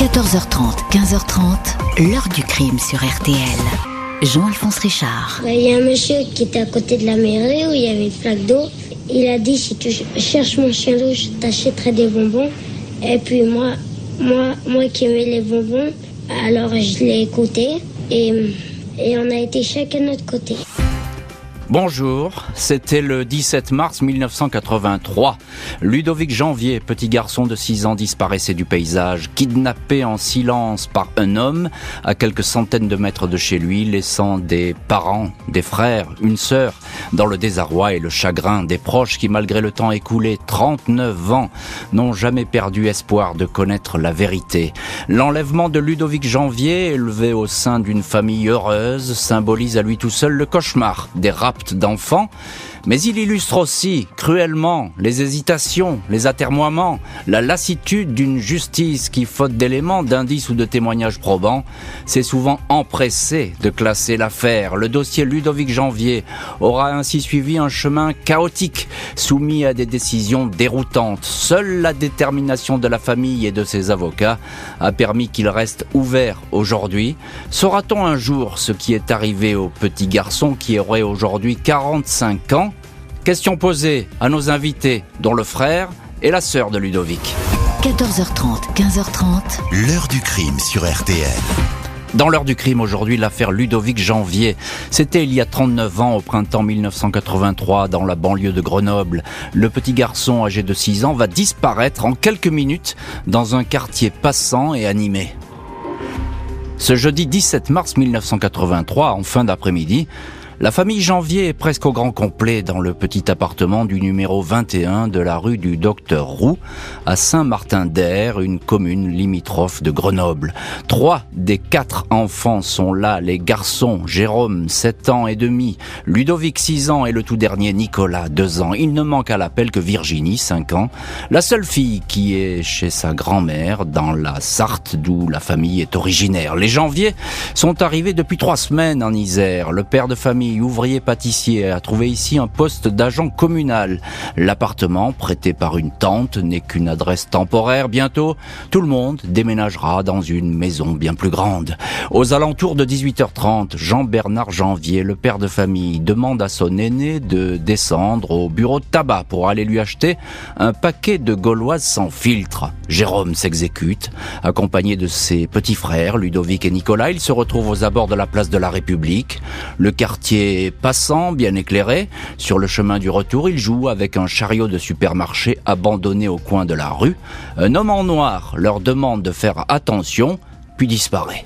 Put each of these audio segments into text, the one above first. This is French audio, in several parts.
14h30, 15h30, l'heure du crime sur RTL. Jean-Alphonse Richard. Il y a un monsieur qui était à côté de la mairie où il y avait une flaque d'eau. Il a dit si tu cherches mon chien loup, je t'achèterai des bonbons. Et puis moi, moi, moi qui aimais les bonbons, alors je l'ai écouté et, et on a été chacun de notre côté. Bonjour, c'était le 17 mars 1983. Ludovic Janvier, petit garçon de 6 ans, disparaissait du paysage, kidnappé en silence par un homme à quelques centaines de mètres de chez lui, laissant des parents, des frères, une sœur, dans le désarroi et le chagrin des proches qui, malgré le temps écoulé, 39 ans, n'ont jamais perdu espoir de connaître la vérité. L'enlèvement de Ludovic Janvier, élevé au sein d'une famille heureuse, symbolise à lui tout seul le cauchemar des d'enfants, mais il illustre aussi cruellement les hésitations, les atermoiements, la lassitude d'une justice qui, faute d'éléments, d'indices ou de témoignages probants, s'est souvent empressée de classer l'affaire. Le dossier Ludovic Janvier aura ainsi suivi un chemin chaotique, soumis à des décisions déroutantes. Seule la détermination de la famille et de ses avocats a permis qu'il reste ouvert aujourd'hui. Saura-t-on un jour ce qui est arrivé au petit garçon qui aurait aujourd'hui 45 ans Question posée à nos invités, dont le frère et la sœur de Ludovic. 14h30, 15h30. L'heure du crime sur RTL. Dans l'heure du crime aujourd'hui, l'affaire Ludovic Janvier. C'était il y a 39 ans, au printemps 1983, dans la banlieue de Grenoble. Le petit garçon âgé de 6 ans va disparaître en quelques minutes dans un quartier passant et animé. Ce jeudi 17 mars 1983, en fin d'après-midi, la famille Janvier est presque au grand complet dans le petit appartement du numéro 21 de la rue du Docteur Roux, à Saint-Martin-d'Air, une commune limitrophe de Grenoble. Trois des quatre enfants sont là, les garçons, Jérôme, 7 ans et demi, Ludovic, 6 ans et le tout dernier, Nicolas, 2 ans. Il ne manque à l'appel que Virginie, 5 ans, la seule fille qui est chez sa grand-mère dans la Sarthe, d'où la famille est originaire. Les Janvier sont arrivés depuis trois semaines en Isère. Le père de famille ouvrier pâtissier, a trouvé ici un poste d'agent communal. L'appartement, prêté par une tante, n'est qu'une adresse temporaire. Bientôt, tout le monde déménagera dans une maison bien plus grande. Aux alentours de 18h30, Jean-Bernard Janvier, le père de famille, demande à son aîné de descendre au bureau de tabac pour aller lui acheter un paquet de gauloises sans filtre. Jérôme s'exécute, accompagné de ses petits frères, Ludovic et Nicolas. Il se retrouve aux abords de la place de la République. Le quartier passant, bien éclairé. Sur le chemin du retour, il joue avec un chariot de supermarché abandonné au coin de la rue. Un homme en noir leur demande de faire attention, puis disparaît.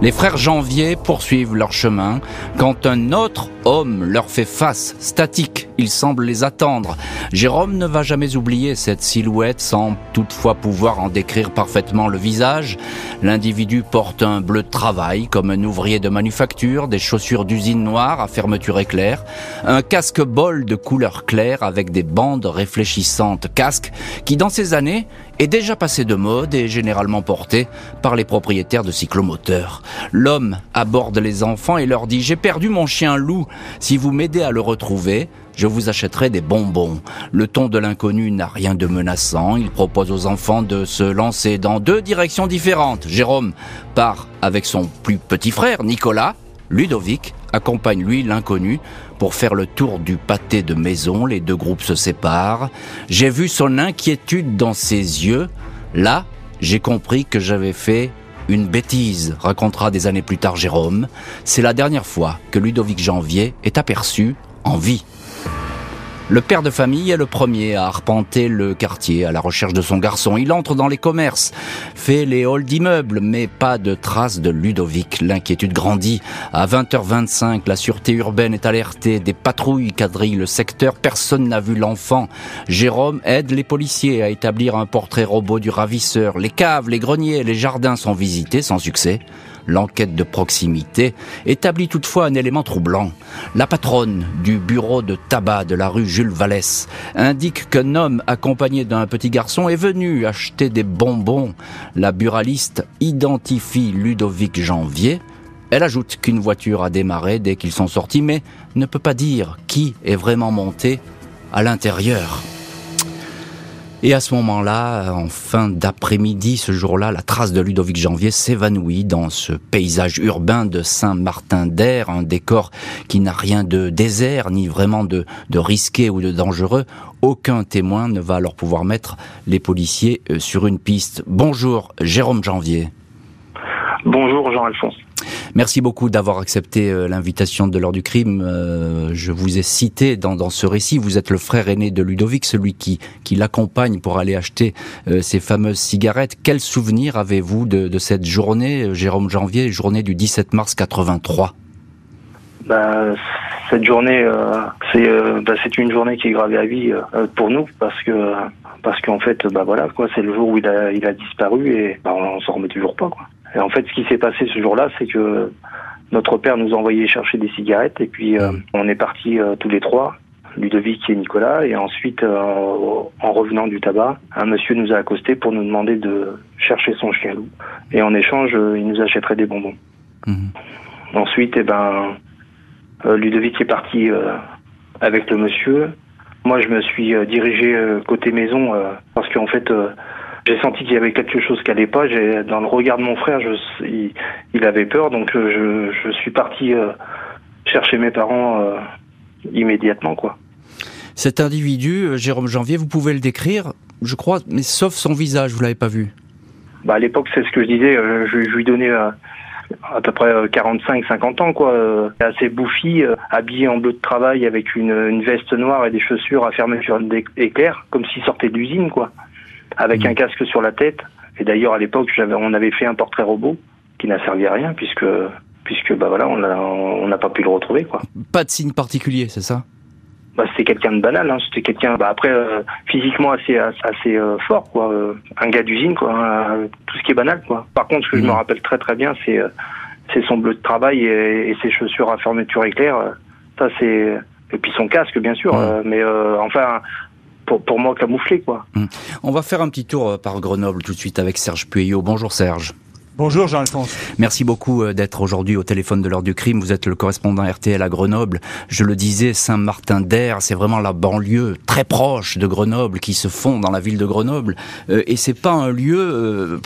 Les frères Janvier poursuivent leur chemin quand un autre homme leur fait face, statique. Il semble les attendre. Jérôme ne va jamais oublier cette silhouette sans toutefois pouvoir en décrire parfaitement le visage. L'individu porte un bleu de travail comme un ouvrier de manufacture, des chaussures d'usine noire à fermeture éclair, un casque bol de couleur claire avec des bandes réfléchissantes, casque qui dans ces années est déjà passé de mode et généralement porté par les propriétaires de cyclomoteurs. L'homme aborde les enfants et leur dit J'ai perdu mon chien loup. Si vous m'aidez à le retrouver, je vous achèterai des bonbons. Le ton de l'inconnu n'a rien de menaçant. Il propose aux enfants de se lancer dans deux directions différentes. Jérôme part avec son plus petit frère, Nicolas. Ludovic accompagne lui l'inconnu pour faire le tour du pâté de maison. Les deux groupes se séparent. J'ai vu son inquiétude dans ses yeux. Là, j'ai compris que j'avais fait une bêtise, racontera des années plus tard Jérôme. C'est la dernière fois que Ludovic Janvier est aperçu en vie. Le père de famille est le premier à arpenter le quartier à la recherche de son garçon. Il entre dans les commerces, fait les halls d'immeubles, mais pas de traces de Ludovic. L'inquiétude grandit. À 20h25, la sûreté urbaine est alertée. Des patrouilles quadrillent le secteur. Personne n'a vu l'enfant. Jérôme aide les policiers à établir un portrait robot du ravisseur. Les caves, les greniers, les jardins sont visités sans succès. L'enquête de proximité établit toutefois un élément troublant. La patronne du bureau de tabac de la rue Jules Vallès indique qu'un homme accompagné d'un petit garçon est venu acheter des bonbons. La buraliste identifie Ludovic Janvier. Elle ajoute qu'une voiture a démarré dès qu'ils sont sortis, mais ne peut pas dire qui est vraiment monté à l'intérieur. Et à ce moment-là, en fin d'après-midi, ce jour-là, la trace de Ludovic Janvier s'évanouit dans ce paysage urbain de Saint-Martin-d'Air, un décor qui n'a rien de désert, ni vraiment de, de risqué ou de dangereux. Aucun témoin ne va alors pouvoir mettre les policiers euh, sur une piste. Bonjour, Jérôme Janvier. Bonjour, Jean-Alphonse. Merci beaucoup d'avoir accepté euh, l'invitation de l'heure du crime. Euh, je vous ai cité dans, ce récit. Vous êtes le frère aîné de Ludovic, celui qui, qui l'accompagne pour aller acheter euh, ces fameuses cigarettes. Quel souvenir avez-vous de, cette journée, Jérôme Janvier, journée du 17 mars 83 bah, cette journée, c'est bah, c'est une journée qui est gravée à vie pour nous parce que parce qu'en fait, bah voilà quoi, c'est le jour où il a il a disparu et bah, on, on s'en remet toujours pas quoi. Et en fait, ce qui s'est passé ce jour-là, c'est que notre père nous a envoyé chercher des cigarettes et puis euh, on est partis euh, tous les trois, Ludovic et Nicolas. Et ensuite, euh, en revenant du tabac, un monsieur nous a accosté pour nous demander de chercher son chien loup. Et en échange, il nous achèterait des bonbons. Mhm. Ensuite, eh ben, Ludovic est parti avec le monsieur. Moi, je me suis dirigé côté maison parce qu'en fait, j'ai senti qu'il y avait quelque chose qui n'allait pas. Dans le regard de mon frère, je, il, avait peur, donc euh, je, je suis parti euh, chercher mes parents euh, immédiatement, quoi. Cet individu, Jérôme Janvier, vous pouvez le décrire, je crois, mais sauf son visage, vous l'avez pas vu. Bah à l'époque, c'est ce que je disais. Je, lui donnais à peu près 45-50 ans, quoi. assez bouffi, habillé en bleu de travail avec une, une, veste noire et des chaussures à fermeture d'éclair, comme s'il sortait de l'usine, quoi avec mm. un casque sur la tête. Et d'ailleurs, à l'époque, on avait fait un portrait robot qui n'a servi à rien puisque, puisque bah voilà, on n'a pas pu le retrouver, quoi. Pas de signe particulier, c'est ça? Bah, c'était quelqu'un de banal, hein. c'était quelqu'un, bah, après euh, physiquement assez assez euh, fort, quoi, euh, un gars d'usine, quoi, hein, tout ce qui est banal, quoi. Par contre, ce que je me mm. rappelle très très bien, c'est c'est son bleu de travail et, ses chaussures à fermeture éclair. ça c'est et puis son casque, bien sûr, mais enfin pour, pour moi camouflé quoi. Hum. On va faire un petit tour euh, par Grenoble tout de suite avec Serge Pueyo. Bonjour Serge. Bonjour Jean-Alphonse. Merci beaucoup euh, d'être aujourd'hui au téléphone de l'heure du crime. Vous êtes le correspondant RTL à Grenoble. Je le disais, Saint-Martin-d'Air, c'est vraiment la banlieue très proche de Grenoble qui se fond dans la ville de Grenoble. Euh, et c'est pas un lieu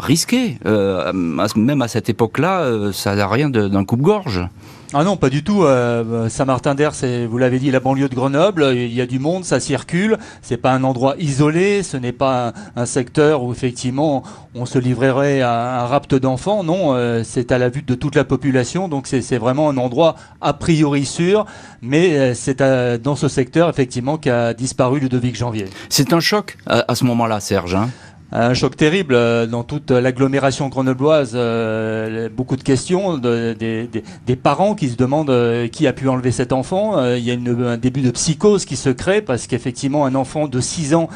risqué. même à cette époque-là, ça n'a rien d'un coupe-gorge. Ah non, pas du tout. Euh, Saint-Martin-d'Air, c'est, vous l'avez dit, la banlieue de Grenoble. Il y a du monde, ça circule. C'est pas un endroit isolé. Ce n'est pas un, secteur où effectivement on se livrerait à un rapt d'enfants. Non, euh, c'est à la vue de toute la population. Donc c'est, vraiment un endroit a priori sûr. Mais euh, c'est dans ce secteur effectivement qu'a disparu Ludovic Janvier. C'est un choc à, ce moment-là, Serge. Hein un choc terrible euh, dans toute l'agglomération grenobloise. Euh, beaucoup de questions de, des, parents qui se demandent euh, qui a pu enlever cet enfant. il y a une, un début de psychose qui se crée parce qu'effectivement un enfant de 6 ans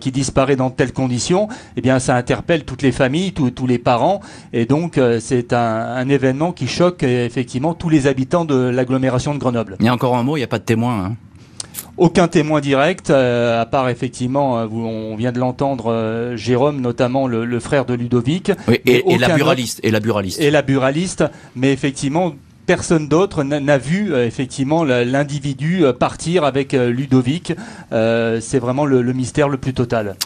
qui disparaît dans telles conditions, eh bien ça interpelle toutes les familles, tous les parents, et donc c'est un, un, événement qui choque effectivement tous les habitants de l'agglomération de Grenoble. Il y a encore un mot, il n'y a pas de témoin. Hein. Aucun témoin direct, euh, à part effectivement, euh, on vient de l'entendre, euh, Jérôme, notamment le, frère de Ludovic. et, et, la buraliste, et la buraliste. Et la buraliste, mais effectivement, personne d'autre n'a vu euh, effectivement l'individu euh, partir avec euh, Ludovic. c'est vraiment le, mystère le plus total.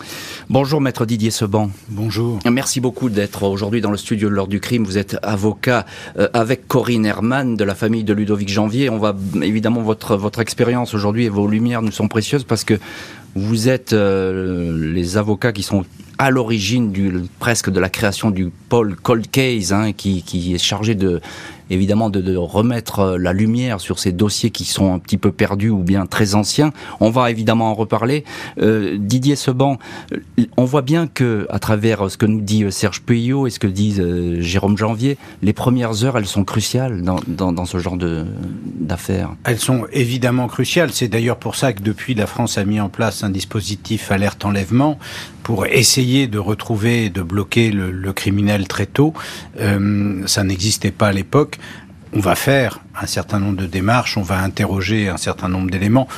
Bonjour maître Didier Seban. Bonjour. Merci beaucoup d'être aujourd'hui dans le studio de l'heure du crime. Vous êtes avocat avec Corinne Herman de la famille de Ludovic Janvier. On va évidemment votre votre expérience aujourd'hui et vos lumières nous sont précieuses parce que vous êtes les avocats qui sont à l'origine du presque de la création du pôle Cold Case, hein, qui, qui est chargé de évidemment de, de, remettre euh, la lumière sur ces dossiers qui sont un petit peu perdus ou bien très anciens. On va évidemment en reparler. Euh, Didier Seban, euh, on voit bien que à travers ce que nous dit euh, Serge Puyot et ce que dit Jérôme Janvier, les premières heures, elles sont cruciales dans, dans, dans ce genre d'affaires. Elles sont évidemment cruciales. C'est d'ailleurs pour ça que depuis la France a mis en place un dispositif alerte enlèvement pour essayer de retrouver et de bloquer le, le criminel très tôt. Euh, ça n'existait pas à l'époque on va faire un certain nombre de démarches, on va interroger un certain nombre d'éléments.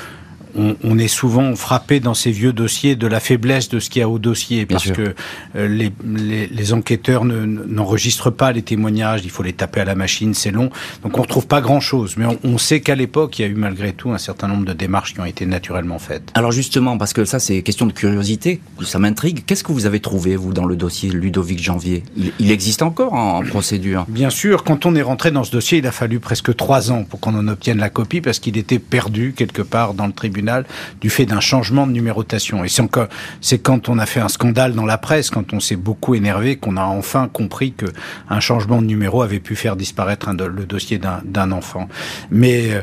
On, est souvent frappé dans ces vieux dossiers de la faiblesse de ce qu'il y a au dossier, parce que euh, les, les, enquêteurs n'enregistrent pas les témoignages, il faut les taper à la machine, c'est long, donc on retrouve pas grand-chose. Mais on, sait qu'à l'époque, il y a eu malgré tout un certain nombre de démarches qui ont été naturellement faites. Alors justement, parce que ça c'est question de curiosité, ça m'intrigue, qu'est-ce que vous avez trouvé, vous, dans le dossier Ludovic Janvier? Il, existe encore en, procédure? Bien sûr, quand on est rentré dans ce dossier, il a fallu presque trois ans pour qu'on en obtienne la copie, parce qu'il était perdu quelque part dans le tribunal du fait d'un changement de numérotation. Et c'est quand on a fait un scandale dans la presse, quand on s'est beaucoup énervé, qu'on a enfin compris que un changement de numéro avait pu faire disparaître le dossier d'un enfant. Mais euh,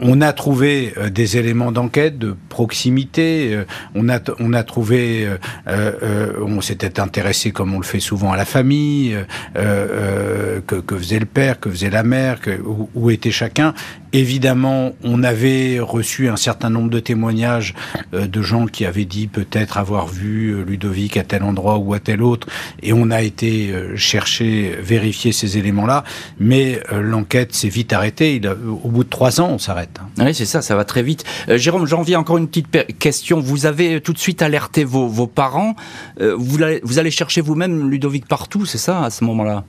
on, a trouvé euh, des éléments d'enquête, de proximité. Euh, on a, trouvé, on s'était intéressé, comme on le fait souvent, à la famille, que, faisait le père, que faisait la mère, où était chacun. Évidemment, on avait reçu un certain nombre de témoignages euh, de gens qui avaient dit peut-être avoir vu euh, Ludovic à tel endroit ou à tel autre, et on a été euh, chercher, vérifier ces éléments-là, mais l'enquête s'est vite arrêtée. Au bout de trois ans, on s'arrête. Hein. Oui, c'est ça, ça va très vite. Jérôme, j'en viens encore une petite question. Vous avez tout de suite alerté vos, parents. vous allez chercher vous-même Ludovic partout, c'est ça, à ce moment-là?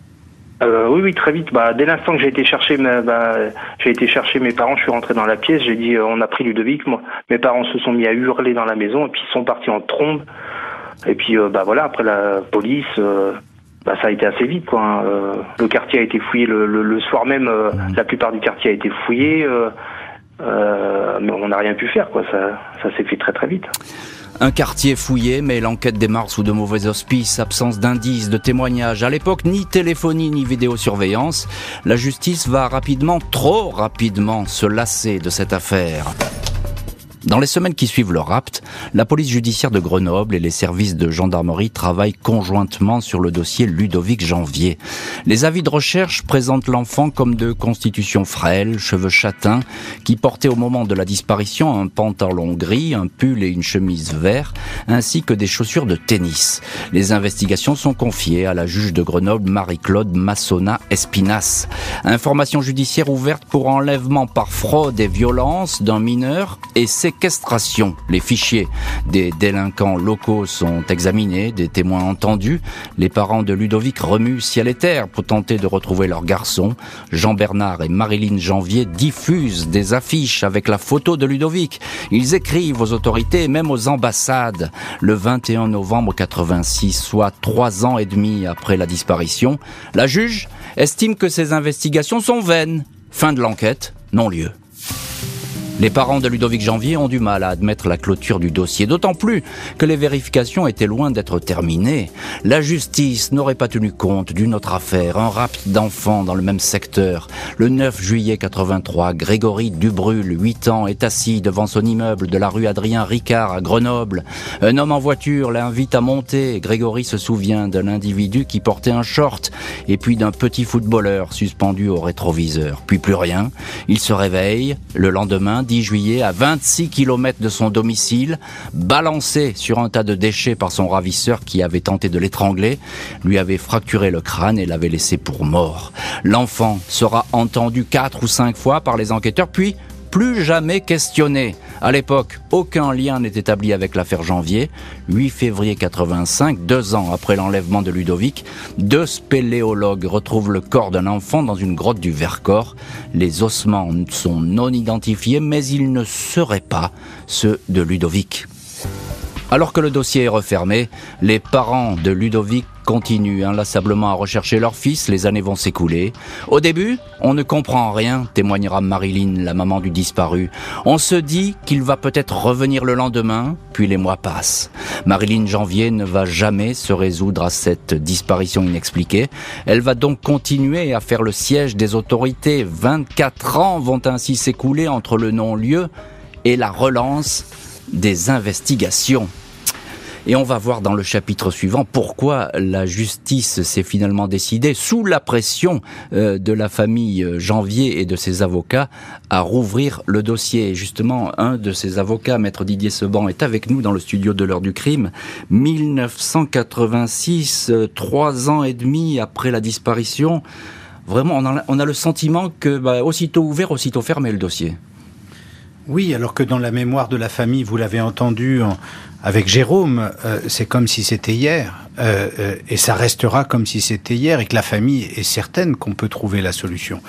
Euh, oui, oui, très vite. Bah, dès l'instant que j'ai été chercher, bah, j'ai été chercher mes parents, je suis rentré dans la pièce, j'ai dit, euh, on a pris Ludovic. Moi, mes parents se sont mis à hurler dans la maison et puis ils sont partis en trombe. Et puis, euh, bah voilà, après la police, euh, bah, ça a été assez vite, quoi. Hein. le quartier a été fouillé le, le, soir même. Mmh. La plupart du quartier a été fouillé, mais on n'a rien pu faire, quoi. Ça, ça s'est fait très très vite. Un quartier fouillé, mais l'enquête démarre sous de mauvais auspices, absence d'indices, de témoignages. À l'époque, ni téléphonie ni vidéosurveillance. La justice va rapidement, trop rapidement, se lasser de cette affaire. Dans les semaines qui suivent le rapt, la police judiciaire de Grenoble et les services de gendarmerie travaillent conjointement sur le dossier Ludovic Janvier. Les avis de recherche présentent l'enfant comme de constitution frêle, cheveux châtains, qui portait au moment de la disparition un pantalon gris, un pull et une chemise vert, ainsi que des chaussures de tennis. Les investigations sont confiées à la juge de Grenoble Marie-Claude Massona Espinas. Information judiciaire ouverte pour enlèvement par fraude et violence d'un mineur et Les fichiers des délinquants locaux sont examinés, des témoins entendus. Les parents de Ludovic remuent ciel et terre pour tenter de retrouver leur garçon. Jean-Bernard et Marilyn Janvier diffusent des affiches avec la photo de Ludovic. Ils écrivent aux autorités et même aux ambassades. Le 21 novembre 86, soit trois ans et demi après la disparition, la juge estime que ces investigations sont vaines. Fin de l'enquête, non lieu. Les parents de Ludovic Janvier ont du mal à admettre la clôture du dossier, d'autant plus que les vérifications étaient loin d'être terminées. La justice n'aurait pas tenu compte d'une autre affaire, un rapt d'enfants dans le même secteur. Le 9 juillet 83, Grégory Dubrul, 8 ans, est assis devant son immeuble de la rue Adrien Ricard à Grenoble. Un homme en voiture l'invite à monter. Grégory se souvient d'un individu qui portait un short et puis d'un petit footballeur suspendu au rétroviseur. Puis plus rien. Il se réveille. Le lendemain, 10 juillet, à 26 km de son domicile, balancé sur un tas de déchets par son ravisseur qui avait tenté de l'étrangler, lui avait fracturé le crâne et l'avait laissé pour mort. L'enfant sera entendu quatre ou cinq fois par les enquêteurs, puis plus jamais questionné. À l'époque, aucun lien n'est établi avec l'affaire Janvier. 8 février 85, deux ans après l'enlèvement de Ludovic, deux spéléologues retrouvent le corps d'un enfant dans une grotte du Vercors. Les ossements sont non identifiés, mais ils ne seraient pas ceux de Ludovic. Alors que le dossier est refermé, les parents de Ludovic continuent inlassablement à rechercher leur fils, les années vont s'écouler. Au début, on ne comprend rien, témoignera Marilyn, la maman du disparu. On se dit qu'il va peut-être revenir le lendemain, puis les mois passent. Marilyn Janvier ne va jamais se résoudre à cette disparition inexpliquée. Elle va donc continuer à faire le siège des autorités. 24 ans vont ainsi s'écouler entre le non-lieu et la relance des investigations. Et on va voir dans le chapitre suivant pourquoi la justice s'est finalement décidée, sous la pression euh, de la famille euh, Janvier et de ses avocats, à rouvrir le dossier. Justement, un de ses avocats, maître Didier Seban, est avec nous dans le studio de l'heure du crime. 1986, euh, trois ans et demi après la disparition, vraiment, on a, le sentiment que bah, aussitôt ouvert, aussitôt fermé le dossier. Oui, alors que dans la mémoire de la famille, vous l'avez entendu avec Jérôme, euh, c'est comme si c'était hier. Euh, euh, et ça restera comme si c'était hier et que la famille est certaine qu'on peut trouver la solution.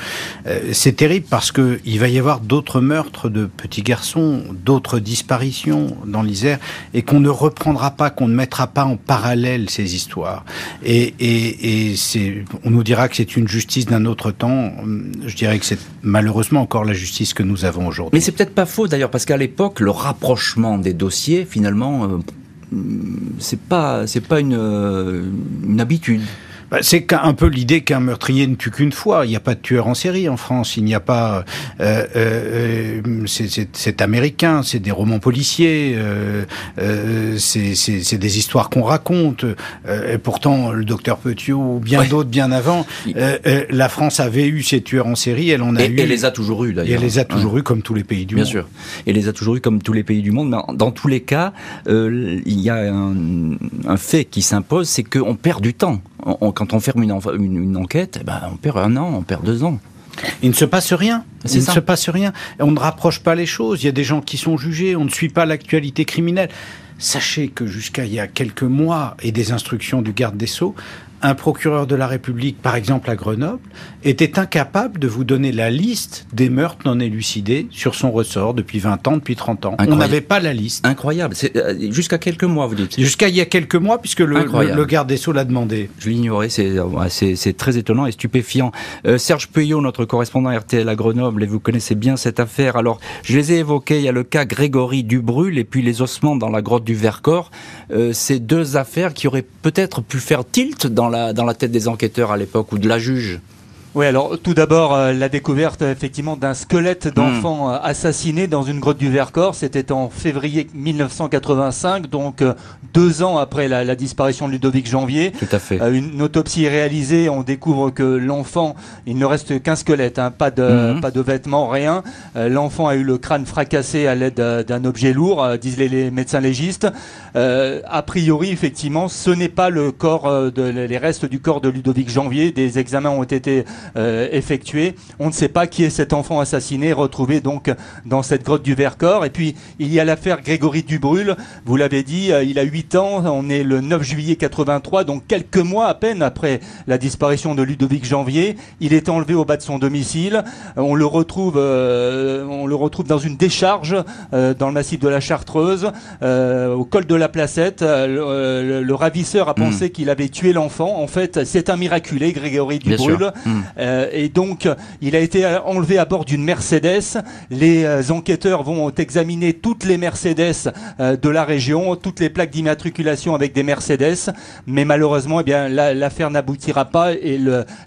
Euh, c'est terrible parce que il va y avoir d'autres meurtres de petits garçons, d'autres disparitions dans l'Isère et qu'on ne reprendra pas, qu'on ne mettra pas en parallèle ces histoires. Et, on nous dira que c'est une justice d'un autre temps. Je dirais que c'est malheureusement encore la justice que nous avons aujourd'hui. Mais c'est peut-être pas faux d'ailleurs parce qu'à l'époque, le rapprochement des dossiers, finalement, c'est pas c'est pas une, euh, une habitude. Bah, c'est un peu l'idée qu'un meurtrier ne tue qu'une fois. Il n'y a pas de tueur en série en France. Il n'y a pas. Euh, euh, euh c'est américain. C'est des romans policiers. Euh, c'est des histoires qu'on raconte. Et pourtant, le docteur Petiot ou bien d'autres bien avant, la France avait eu ces tueurs en série. Elle en a et, eu. Et les a toujours eu d'ailleurs. Et elle les a toujours eu comme tous les pays du bien monde. Bien sûr. Et les a toujours eu comme tous les pays du monde. Mais dans tous les cas, il y a un, un fait qui s'impose, c'est qu'on perd du temps. On, quand on ferme une, une, enquête, eh ben, on perd un an, on perd deux ans. Il ne se passe rien. Il ne se passe rien. On ne rapproche pas les choses. Il y a des gens qui sont jugés. On ne suit pas l'actualité criminelle. Sachez que jusqu'à il y a quelques mois et des instructions du garde des Sceaux, un procureur de la République, par exemple à Grenoble, était incapable de vous donner la liste des meurtres non élucidés sur son ressort depuis 20 ans, depuis 30 ans. Incroyable. On n'avait pas la liste. Incroyable. Euh, jusqu'à quelques mois, vous dites Jusqu'à il y a quelques mois, puisque le, le, le garde des Sceaux l'a demandé. Je l'ignorais, c'est très étonnant et stupéfiant. Euh, Serge Puyot, notre correspondant RTL à Grenoble, et vous connaissez bien cette affaire. Alors, je les ai évoqués, il y a le cas Grégory Dubrul et puis les ossements dans la grotte du Vercors. Euh, ces deux affaires qui auraient peut-être pu faire tilt dans dans la, tête des enquêteurs à l'époque ou de la juge oui, alors tout d'abord euh, la découverte effectivement d'un squelette d'enfant hmm. euh, assassiné dans une grotte du Vercors, c'était en février 1985, donc euh, deux ans après la, la, disparition de Ludovic Janvier. Tout à fait. une autopsie est réalisée, on découvre que l'enfant, il ne reste qu'un squelette, hein, pas de hmm. pas de vêtements, rien. l'enfant a eu le crâne fracassé à l'aide d'un objet lourd, disent les, les, médecins légistes. a priori, effectivement, ce n'est pas le corps de les restes du corps de Ludovic Janvier. Des examens ont été euh, effectué. On ne sait pas qui est cet enfant assassiné, retrouvé donc dans cette grotte du Vercors. Et puis, il y a l'affaire Grégory Dubrul. Vous l'avez dit, euh, il a 8 ans. On est le 9 juillet 83, donc quelques mois à peine après la disparition de Ludovic Janvier. Il est enlevé au bas de son domicile. On le retrouve, euh, on le retrouve dans une décharge dans le massif de la Chartreuse, au col de la Placette. Le, ravisseur a hmm. pensé qu'il avait tué l'enfant. En fait, c'est un miraculé, Grégory Dubrul. Euh, et donc, il a été enlevé à bord d'une Mercedes. Les euh, enquêteurs vont examiner toutes les Mercedes euh, de la région, toutes les plaques d'immatriculation avec des Mercedes. Mais malheureusement, eh bien, l'affaire n'aboutira pas et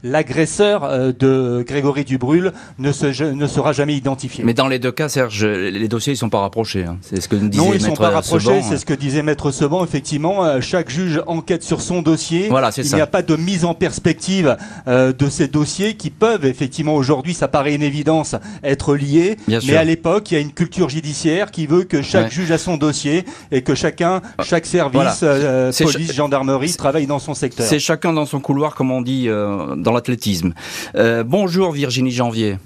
l'agresseur de Grégory Dubrul ne, se, ne sera jamais identifié. Mais dans les deux cas, Serge, les dossiers ne sont pas rapprochés. Hein. C'est ce que disait Non, ils ne sont pas rapprochés. C'est ce que disait Maître Seban. Effectivement, chaque juge enquête sur son dossier. Voilà, il n'y a pas de mise en perspective de ces dossiers qui peuvent effectivement aujourd'hui, ça paraît une évidence, être liés. mais à l'époque, il y a une culture judiciaire qui veut que chaque juge a son dossier et que chacun, ah, chaque service, euh, police, gendarmerie, travaille dans son secteur. C'est chacun dans son couloir, comme on dit euh, dans l'athlétisme. Euh, bonjour Virginie Janvier.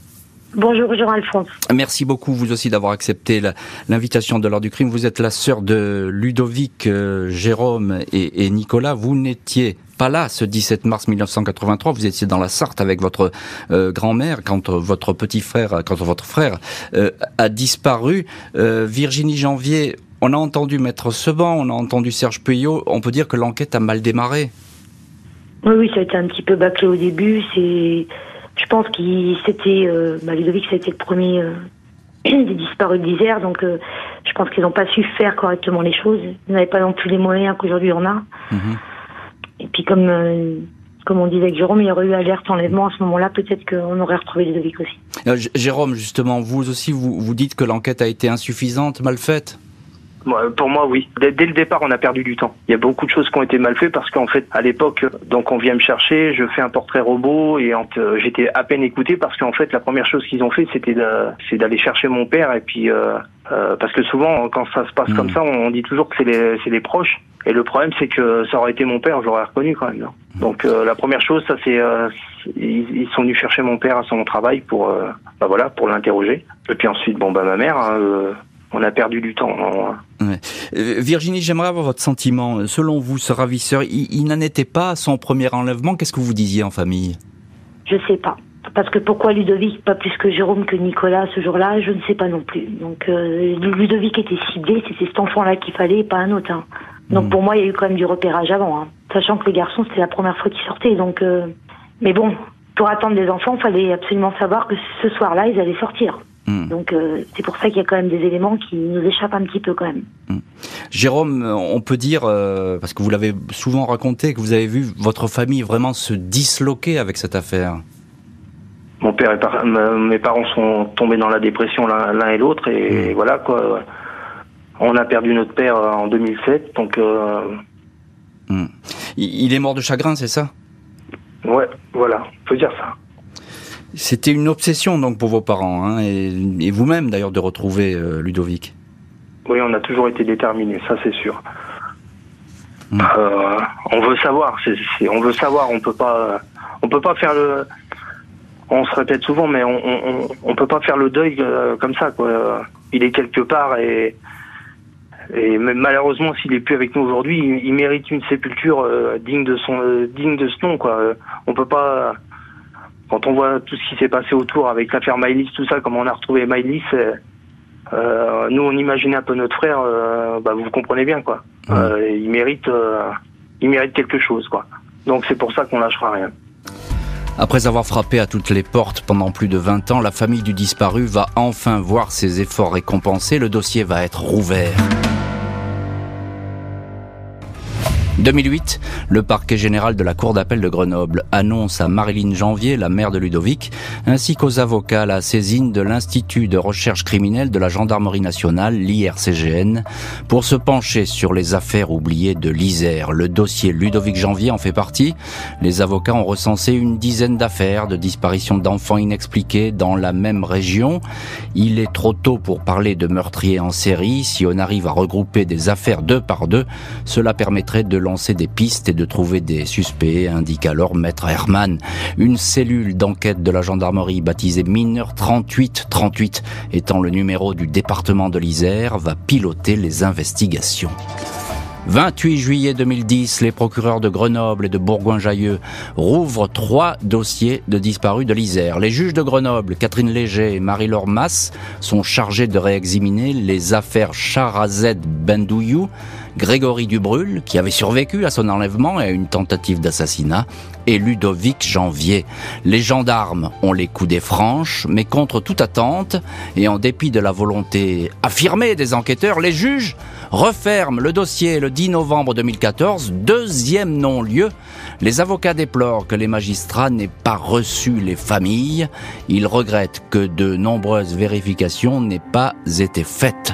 Bonjour Jean-Alphonse. Merci beaucoup vous aussi d'avoir accepté l'invitation de l'heure du crime. Vous êtes la sœur de Ludovic, Jérôme et, et Nicolas. Vous n'étiez pas là ce 17 mars 1983. Vous étiez dans la Sarthe avec votre euh, grand-mère quand euh, votre petit frère, quand votre frère euh, a disparu. Virginie Janvier, on a entendu Maître Seban, on a entendu Serge Puyot. On peut dire que l'enquête a mal démarré. Oui, oui, ça a été un petit peu bâclé au début. C'est, je pense qu'il c'était, bah, Ludovic, ça a été le premier des disparus d'Isère, donc je pense qu'ils n'ont pas su faire correctement les choses. Ils n'avaient pas non plus les moyens qu'aujourd'hui on a. Mhm. Et puis comme euh, comme on disait avec Jérôme, il y aurait eu alerte enlèvement à ce moment-là, peut-être qu'on aurait retrouvé les aussi. Euh, Jérôme, justement, vous aussi, vous, vous dites que l'enquête a été insuffisante, mal faite? Pour moi, oui. Dès, le départ, on a perdu du temps. Il y a beaucoup de choses qui ont été mal faites parce qu'en fait, à l'époque, donc on vient me chercher, je fais un portrait robot et euh, j'étais à peine écouté parce qu'en fait, la première chose qu'ils ont fait, c'était c'est d'aller chercher mon père et puis euh, euh, parce que souvent, quand ça se passe comme hmm. ça, on, dit toujours que c'est les, les proches Et le problème, c'est que ça aurait été mon père, j'aurais reconnu quand même. non Donc euh, la première chose, ça c'est, euh, ils, ils sont venus chercher mon père à son travail pour, euh, bah voilà, pour l'interroger. Et puis ensuite, bon bah ma mère, hein, euh, on a perdu du temps. hein. Ouais. Euh, Virginie, j'aimerais avoir votre sentiment. Selon vous, ce ravisseur, il, il n'en était pas à son premier enlèvement. Qu'est-ce que vous disiez en famille? Je sais pas. Parce que pourquoi Ludovic, pas plus que Jérôme, que Nicolas ce jour-là, je ne sais pas non plus. Donc euh, Ludovic était ciblé, c'était cet enfant-là qu'il fallait et pas un autre. hein. Donc Mm. pour moi, il y a eu quand même du repérage avant. hein. Sachant que les garçons, c'était la première fois qu'ils sortaient. Donc, euh, Mais bon, pour attendre des enfants, il fallait absolument savoir que ce soir-là, ils allaient sortir. Hmm. Donc euh, c'est pour ça qu'il y a quand même des éléments qui nous échappent un petit peu quand même. Jérôme, on peut dire, euh, parce que vous l'avez souvent raconté, que vous avez vu votre famille vraiment se disloquer avec cette affaire. Mon père et par- mes parents sont tombés dans la dépression l'un et l'autre et voilà quoi. On a perdu notre père euh, en 2007, donc euh. Il il est mort de chagrin, c'est ça? Ouais, voilà, on peut dire ça. C'était une obsession donc pour vos parents, hein, et, et vous-même d'ailleurs de retrouver euh, Ludovic. Oui, on a toujours été déterminés, ça c'est sûr. Mm. Euh, on veut savoir, on veut savoir, on peut pas, on peut pas faire le, on se répète souvent, mais on, on, peut pas faire le deuil euh, comme ça, quoi. Il est quelque part et, et même malheureusement, s'il est plus avec nous aujourd'hui, il, il mérite une sépulture euh, digne de son, euh, digne de ce nom, quoi. Euh, On peut pas, quand on voit tout ce qui s'est passé autour avec l'affaire Maïlis, tout ça, comment on a retrouvé Maïlis. euh, euh, nous, on imaginait un peu notre frère. euh, bah, vous comprenez bien, quoi. Euh, il mérite, il mérite quelque chose, quoi. Donc c'est pour ça qu'on lâchera rien. Après avoir frappé à toutes les portes pendant plus de 20 ans, la famille du disparu va enfin voir ses efforts récompensés. Le dossier va être rouvert. 2008, le parquet général de la Cour d'appel de Grenoble annonce à Marilyn Janvier, la mère de Ludovic, ainsi qu'aux avocats la saisine de l'Institut de recherche criminelle de la Gendarmerie nationale, l'IRCGN, pour se pencher sur les affaires oubliées de l'Isère. Le dossier Ludovic Janvier en fait partie. Les avocats ont recensé une dizaine d'affaires de disparition d'enfants inexpliqués dans la même région. Il est trop tôt pour parler de meurtriers en série. Si on arrive à regrouper des affaires deux par deux, cela permettrait de des pistes et de trouver des suspects, indique alors Maître Herman. Une cellule d'enquête de la gendarmerie baptisée Mineur 3838 étant le numéro du département de l'Isère va piloter les investigations. 28 juillet 2010, les procureurs de Grenoble et de Bourgoin-Jallieu rouvrent trois dossiers de disparus de l'Isère. Les juges de Grenoble, Catherine Léger et Marie-Laure Masse, sont chargés de réexaminer les affaires Charazed Bendouillou, Grégory Dubrul, qui avait survécu à son enlèvement et à une tentative d'assassinat, et Ludovic Janvier. Les gendarmes ont les coudées franches, mais contre toute attente, et en dépit de la volonté affirmée des enquêteurs, les juges referment le dossier le 10 novembre 2014, deuxième non-lieu. Les avocats déplorent que les magistrats n'aient pas reçu les familles. Ils regrettent que de nombreuses vérifications n'aient pas été faites.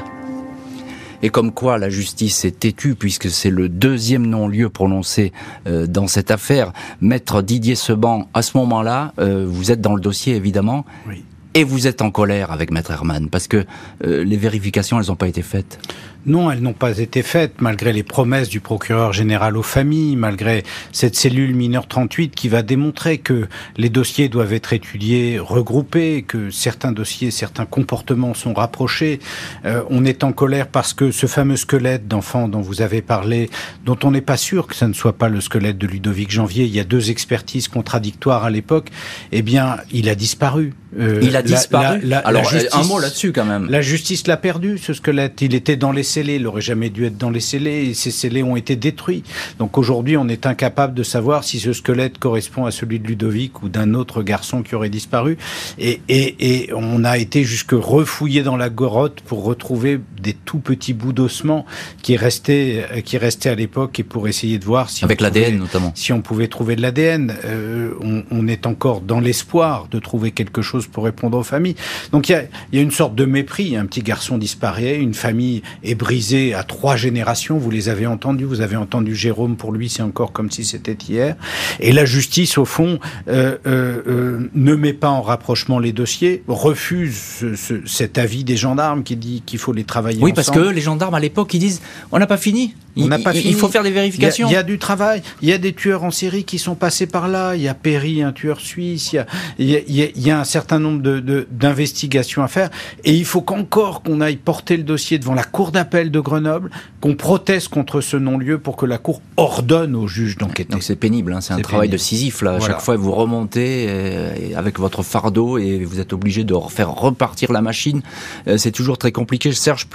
Et comme quoi la justice est têtue, puisque c'est le deuxième non-lieu prononcé euh, dans cette affaire. Maître Didier Seban, à ce moment-là, euh, vous êtes dans le dossier évidemment, Oui. et vous êtes en colère avec Maître Herman, parce que euh, les vérifications, elles n'ont pas été faites. Non, elles n'ont pas été faites, malgré les promesses du procureur général aux familles, malgré cette cellule mineure 38 qui va démontrer que les dossiers doivent être étudiés, regroupés, que certains dossiers, certains comportements sont rapprochés. Euh, on est en colère parce que ce fameux squelette d'enfant dont vous avez parlé, dont on n'est pas sûr que ce ne soit pas le squelette de Ludovic Janvier, il y a deux expertises contradictoires à l'époque, eh bien, il a disparu. Euh, Il a disparu. la- la- Alors, euh, un justice- mot là-dessus quand même. la justice l'a perdu, ce squelette. Il était dans les scellés. Il aurait jamais dû être dans les scellés. Et ces scellés ont été détruits. Donc aujourd'hui, on est incapable de savoir si ce squelette correspond à celui de Ludovic ou d'un autre garçon qui aurait disparu. Et, et, et on a été jusque refouillé dans la grotte pour retrouver des tout petits bouts d'ossement qui restaient, euh, qui restaient à l'époque et pour essayer de voir si Avec l'ADN notamment. si on pouvait trouver de l'ADN, euh, on, on est encore dans l'espoir de trouver quelque chose pour répondre aux familles. Donc il y a, il y a une sorte de mépris. Un petit garçon disparaît, une famille est brisée à trois générations. Vous les avez entendus, vous avez entendu Jérôme. Pour lui, c'est encore comme si c'était hier. Et la justice, au fond, euh, euh, euh, ne met pas en rapprochement les dossiers, refuse ce- ce- cet avis des gendarmes qui dit qu'il faut les travailler Oui, parce que les gendarmes à l'époque, ils disent on n'a pas fini. On n'a pas il, fini. Il faut faire des vérifications. Il y, a, du travail. Il y a des tueurs en série qui sont passés par là. Il y a Perry, un tueur suisse. Il y a, y y un certain nombre de, d'investigations à faire. Et il faut qu'encore qu'on aille porter le dossier devant la cour d'appel de Grenoble, qu'on proteste contre ce non-lieu pour que la cour ordonne au juge d'enquêter. Donc c'est pénible. Hein. C'est un travail de Sisyphe. Là. Voilà. chaque fois, vous remontez euh, avec votre fardeau et vous êtes obligé de faire repartir la machine. Euh, c'est toujours très compliqué. Serge